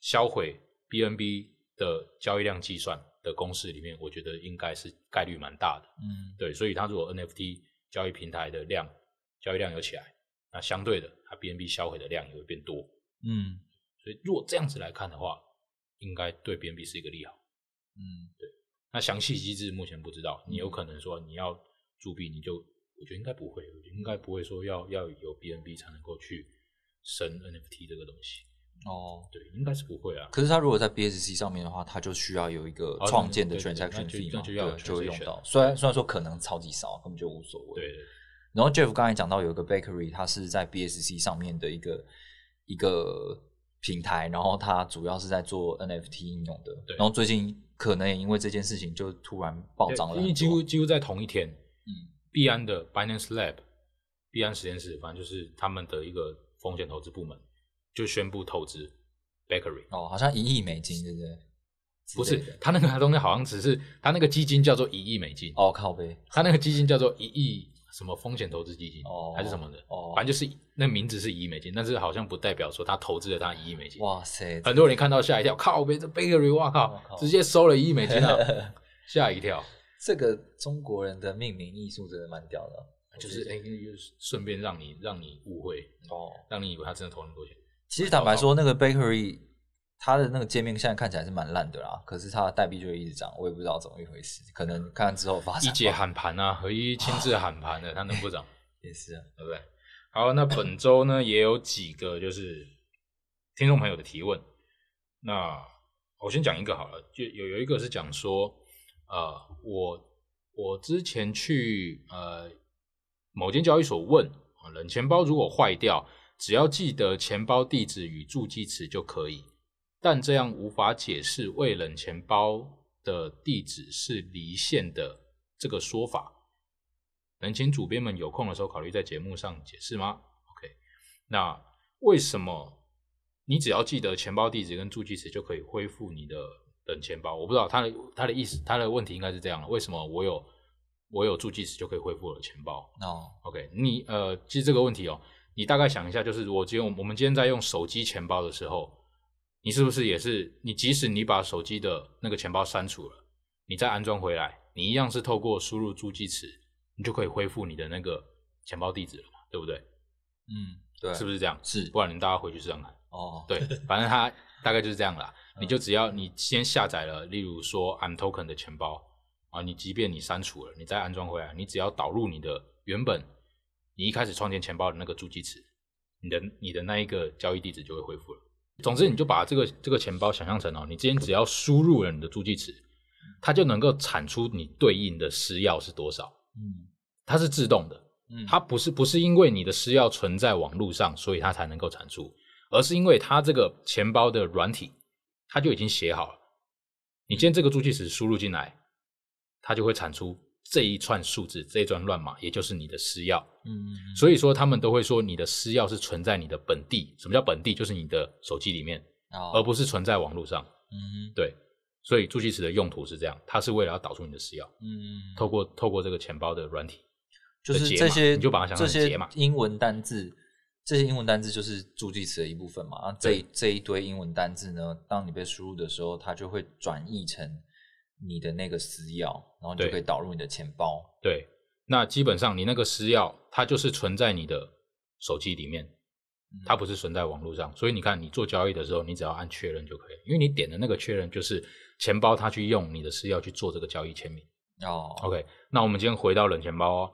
销毁 BNB 的交易量计算的公式里面，我觉得应该是概率蛮大的。嗯对，所以它如果 NFT 交易平台的量交易量有起来，那相对的它 BNB 销毁的量也会变多。嗯所以如果这样子来看的话，应该对 BNB 是一个利好。嗯，对那详细机制目前不知道，你有可能说你要铸币，你就我觉得应该不会，我觉得应该不会说要要有 BNB 才能够去升 NFT 这个东西。哦。对，应该是不会啊。可是他如果在 BSC 上面的话，他就需要有一个哦创建的 transaction 就 fee 嘛，就会用到。虽然虽然说可能超级少，根本就无所谓。对对，然后 Jeff 刚才讲到有一个 bakery，它是在 BSC 上面的一个一个平台，然后它主要是在做 NFT 应用的。对然后最近可能也因为这件事情，就突然暴涨了因为几乎。几乎在同一天，嗯，币安的 Binance Lab，币安实验室，反正就是他们的一个风险投资部门就宣布投资 Bakery。哦，好像一亿美金，对不对？不是他那个东西好像只是他那个基金叫做一亿美金，哦，靠背他那个基金叫做一亿什么风险投资基金，哦还是什么的，哦反正就是那名字是一亿美金，但是好像不代表说他投资了他一亿美金。哇塞，很多人看到吓一跳，靠背这 Bakery，哇我靠靠，直接收了一亿美金啊，吓一跳。这个中国人的命名艺术真的蛮屌的，就是哎，就是顺便让你让你误会，哦。让你以为他真的投那么多钱。其实坦白说，那个 bakery 它的那个界面现在看起来是蛮烂的啦，可是它的代币就会一直涨，我也不知道怎么一回事，可能看看之后发展。一姐喊盘啊，何一亲自喊盘的，它能不涨，也是啊，对不对？好，那本周呢也有几个就是听众朋友的提问，那我先讲一个好了，就有有一个是讲说，呃，我我之前去呃某间交易所问，啊冷钱包如果坏掉，只要记得钱包地址与助记词就可以，但这样无法解释未冷钱包的地址是离线的这个说法。能请主编们有空的时候考虑在节目上解释吗？OK，那为什么你只要记得钱包地址跟助记词就可以恢复你的冷钱包？我不知道他的他的意思，他的问题应该是这样：为什么我有我有助记词就可以恢复我的钱包哦，？OK，你呃，其实这个问题哦，你大概想一下，就是我今天我们今天在用手机钱包的时候，你是不是也是你即使你把手机的那个钱包删除了，你再安装回来，你一样是透过输入助记词，你就可以恢复你的那个钱包地址了嘛，对不对？嗯，对，是不是这样？是不然你大家回去试试看。哦，对，反正它大概就是这样啦。你就只要你先下载了，例如说 I'm Token 的钱包啊，你即便你删除了，你再安装回来，你只要导入你的原本你一开始创建钱包的那个助记词，你的你的那一个交易地址就会恢复了。总之，你就把这个这个钱包想象成哦，你今天只要输入了你的助记词，它就能够产出你对应的私钥是多少，嗯它是自动的。嗯，它不是不是因为你的私钥存在网络上，所以它才能够产出，而是因为它这个钱包的软体，它就已经写好了。你今天这个助记词输入进来，它就会产出这一串数字，这一串乱码，也就是你的私钥。嗯所以说，他们都会说你的私钥是存在你的本地。什么叫本地？就是你的手机里面，哦，而不是存在网络上。嗯对，所以助记词的用途是这样，它是为了要导出你的私钥，嗯，透过透过这个钱包的软体。就是这些，你就把它想成解码英文单字，这些英文单字就是助记词的一部分嘛。啊，这对这一堆英文单字呢，当你被输入的时候，它就会转译成你的那个私钥，然后你就可以导入你的钱包。对，那基本上你那个私钥，它就是存在你的手机里面，嗯它不是存在网络上。所以你看，你做交易的时候，你只要按确认就可以，因为你点的那个确认就是钱包它去用你的私钥去做这个交易签名。哦 OK，那我们今天回到冷钱包哦。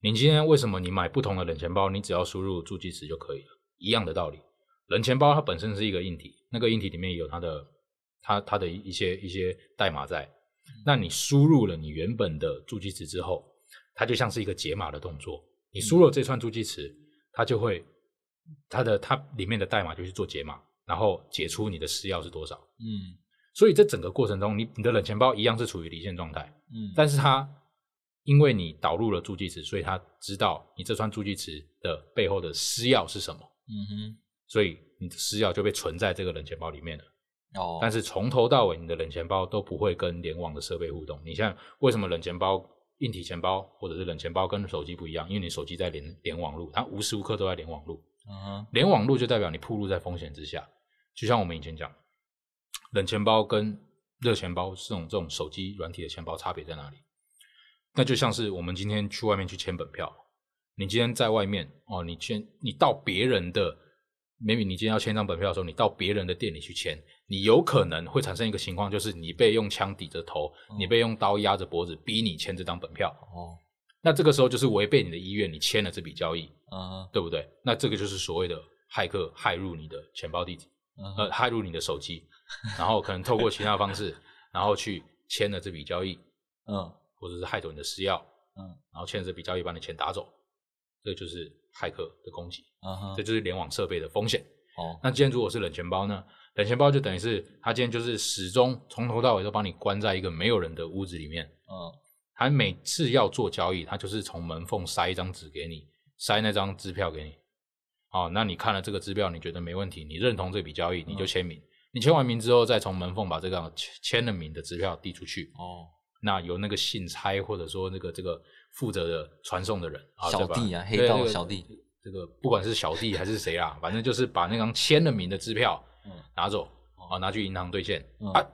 你今天为什么你买不同的冷钱包，你只要输入助记词就可以了？一样的道理，冷钱包它本身是一个硬体，那个硬体里面有它的它它的一些一些代码在。那你输入了你原本的助记词之后，它就像是一个解码的动作。你输入了这串助记词，它就会它的它里面的代码就去做解码，然后解出你的私钥是多少。嗯所以这整个过程中，你你的冷钱包一样是处于离线状态。嗯，但是它因为你导入了助记词，所以它知道你这串助记词的背后的私钥是什么，嗯哼所以你的私钥就被存在这个冷钱包里面了。哼，哦，但是从头到尾，你的冷钱包都不会跟联网的设备互动。你像为什么冷钱包、硬体钱包或者是冷钱包跟手机不一样？因为你手机在连连网路，它无时无刻都在连网路。嗯哼，连网路就代表你暴露在风险之下。就像我们以前讲，冷钱包跟热钱包这种这种手机软体的钱包差别在哪里？那就像是我们今天去外面去签本票，你今天在外面哦，你签你到别人的，maybe 你今天要签张本票的时候，你到别人的店里去签，你有可能会产生一个情况，就是你被用枪抵着头，你被用刀压着脖子，逼你签这张本票。哦，那这个时候就是违背你的意愿，你签了这笔交易，嗯哼，对不对？那这个就是所谓的骇客骇入你的钱包地址，嗯，呃，骇入你的手机，然后可能透过其他方式，然后去签了这笔交易，嗯或者是害走你的私钥，嗯然后签了这笔交易把你钱打走，这就是骇客的攻击，这，就是联网设备的风险。哦，那今天如果是冷钱包呢？冷钱包就等于是它今天就是始终从头到尾都把你关在一个没有人的屋子里面，嗯它每次要做交易，它就是从门缝塞一张纸给你，塞那张支票给你。哦，那你看了这个支票，你觉得没问题，你认同这笔交易，你就签名。你签完名之后，再从门缝把这个签签了名的支票递出去。哦，那由那个信差或者说那个这个负责的传送的人啊，小弟啊黑道对这个小弟这个不管是小弟还是谁啦，反正就是把那张签了名的支票嗯拿走啊，拿去银行兑现嗯啊，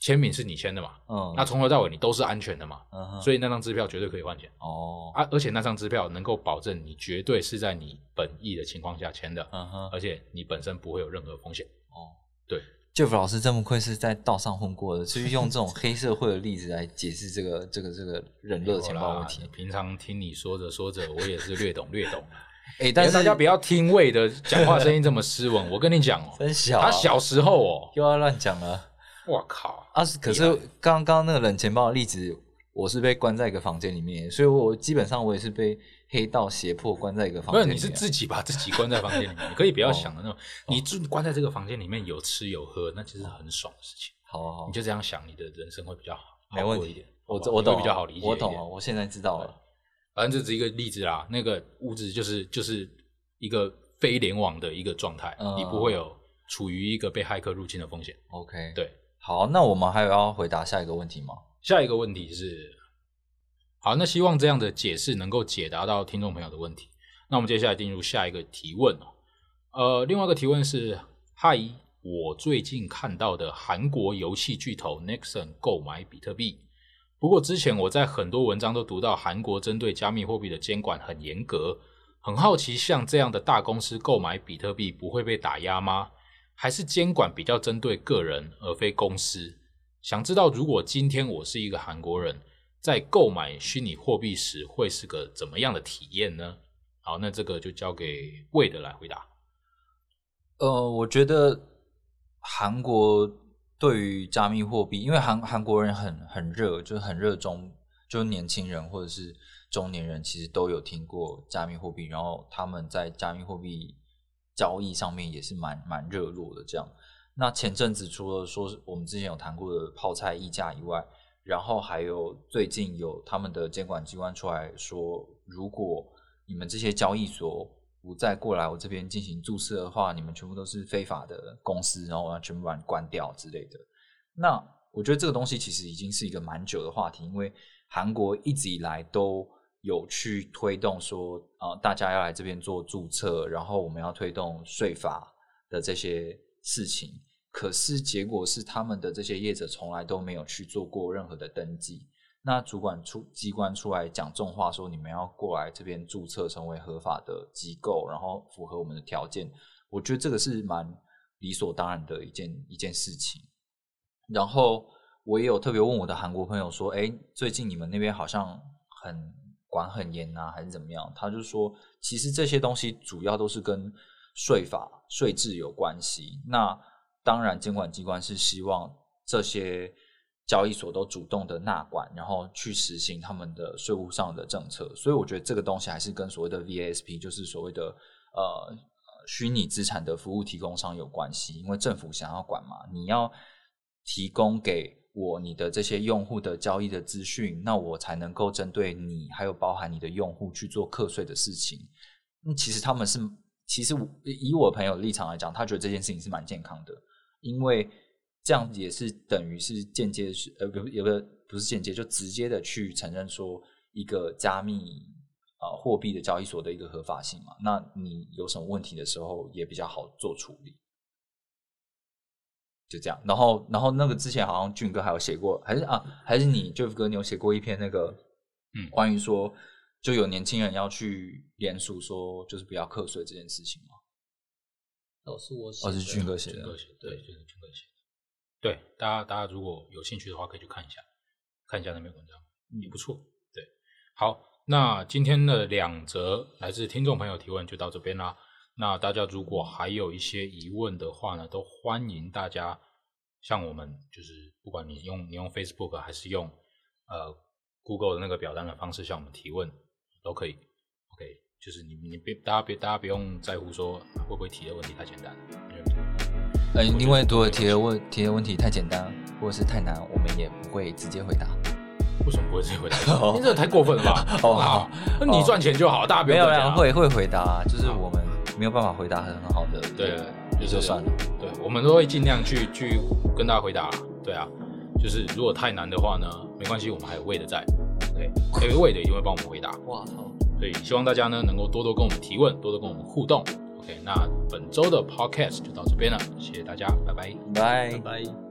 签名是你签的嘛，嗯，那从头到尾你都是安全的嘛，嗯，所以那张支票绝对可以换钱。哦，啊，而且那张支票能够保证你绝对是在你本意的情况下签的，而且你本身不会有任何风险。哦，对，Jeff 老师真不愧是在道上混过的，就是用这种黑社会的例子来解释这个这个这个冷热钱包问题。平常听你说着说着，我也是略懂略懂。哎，但是但是大家不要听魏的讲话声音这么斯文。我跟你讲哦，真小，他小时候哦，又要乱讲了我靠，啊！是可是刚刚那个冷钱包的例子，我是被关在一个房间里面，所以我基本上我也是被黑道胁迫关在一个房没有，间里面。你是自己把自己关在房间里面，你可以不要哦想的那种，你住关在这个房间里面有吃有喝，那其实很爽的事情。好啊你，就这样想，你的人生会比较好，没问题我我懂啊，你会比较好理解。我懂了，我现在知道了。反正这只是一个例子啦。那个屋子就是就是一个非联网的一个状态，嗯你不会有处于一个被骇客入侵的风险。OK，对，好，那我们还有要回答下一个问题吗？下一个问题是，好，那希望这样的解释能够解答到听众朋友的问题。那我们接下来进入下一个提问哦。呃，另外一个提问是：嗨，我最近看到的韩国游戏巨头 Nexon 购买比特币。不过之前我在很多文章都读到，韩国针对加密货币的监管很严格。很好奇，像这样的大公司购买比特币不会被打压吗？还是监管比较针对个人而非公司？想知道，如果今天我是一个韩国人，在购买虚拟货币时，会是个怎么样的体验呢？好，那这个就交给魏的来回答。呃，我觉得韩国对于加密货币，因为韩韩国人很很热，就是很热衷，就年轻人或者是中年人，其实都有听过加密货币，然后他们在加密货币交易上面也是蛮蛮热络的。这样，那前阵子除了说我们之前有谈过的泡菜溢价以外，然后还有最近有他们的监管机关出来说，如果你们这些交易所不再过来我这边进行注册的话，你们全部都是非法的公司，然后我要全部把你关掉之类的。那我觉得这个东西其实已经是一个蛮久的话题，因为韩国一直以来都有去推动说，啊、大家要来这边做注册，然后我们要推动税法的这些事情。可是结果是，他们的这些业者从来都没有去做过任何的登记。那主管出机关出来讲重话，说你们要过来这边注册成为合法的机构，然后符合我们的条件。我觉得这个是蛮理所当然的一件一件事情。然后我也有特别问我的韩国朋友说：“哎，最近你们那边好像很管很严啊，还是怎么样？”他就说：“其实这些东西主要都是跟税法、税制有关系。那当然，监管机关是希望这些交易所都主动的纳管，然后去实行他们的税务上的政策。所以我觉得这个东西还是跟所谓的 VASP，就是所谓的呃虚拟资产的服务提供商有关系。因为政府想要管嘛，你要提供给我你的这些用户的交易的资讯，那我才能够针对你还有包含你的用户去做课税的事情。那其实他们是，其实我以我朋友立场来讲，他觉得这件事情是蛮健康的，因为这样也是等于是间接是呃不有个不是间接，就直接的去承认说一个加密啊、呃货币的交易所的一个合法性嘛。那你有什么问题的时候也比较好做处理。就这样，然后，然后那个之前好像俊哥还有写过，还是啊，还是你 Jeff 哥，你有写过一篇那个，嗯关于说就有年轻人要去联署说，就是不要课税这件事情吗？哦，是我写哦，的是俊哥写的俊哥，写的，对，就是俊哥写的。对，大家大家如果有兴趣的话，可以去看一下，看一下那篇文章，也不错。对，好，那今天的两则来自听众朋友提问就到这边啦。那大家如果还有一些疑问的话呢，都欢迎大家向我们，就是不管你用你用 Facebook 还是用呃 Google 的那个表单的方式向我们提问，都可以。OK，就是你你别大家别大家不用在乎说会不会提的问题太简单，因为呃，我觉得因为如果提的问提的问题太简单或者是太难，我们也不会直接回答。为什么不会直接回答？你这太过分了吧？哦好，那你赚钱就好，大家不没有会会回答，就是我们没有办法回答很好的，对，也就算了。对，我们都会尽量去去跟大家回答。对啊，就是如果太难的话呢，没关系，我们还有魏的在。对，有个魏的一定会帮我们回答。哇操！所以希望大家呢能够多多跟我们提问，多多跟我们互动。OK，那本周的 Podcast 就到这边了，谢谢大家，拜拜。拜拜拜。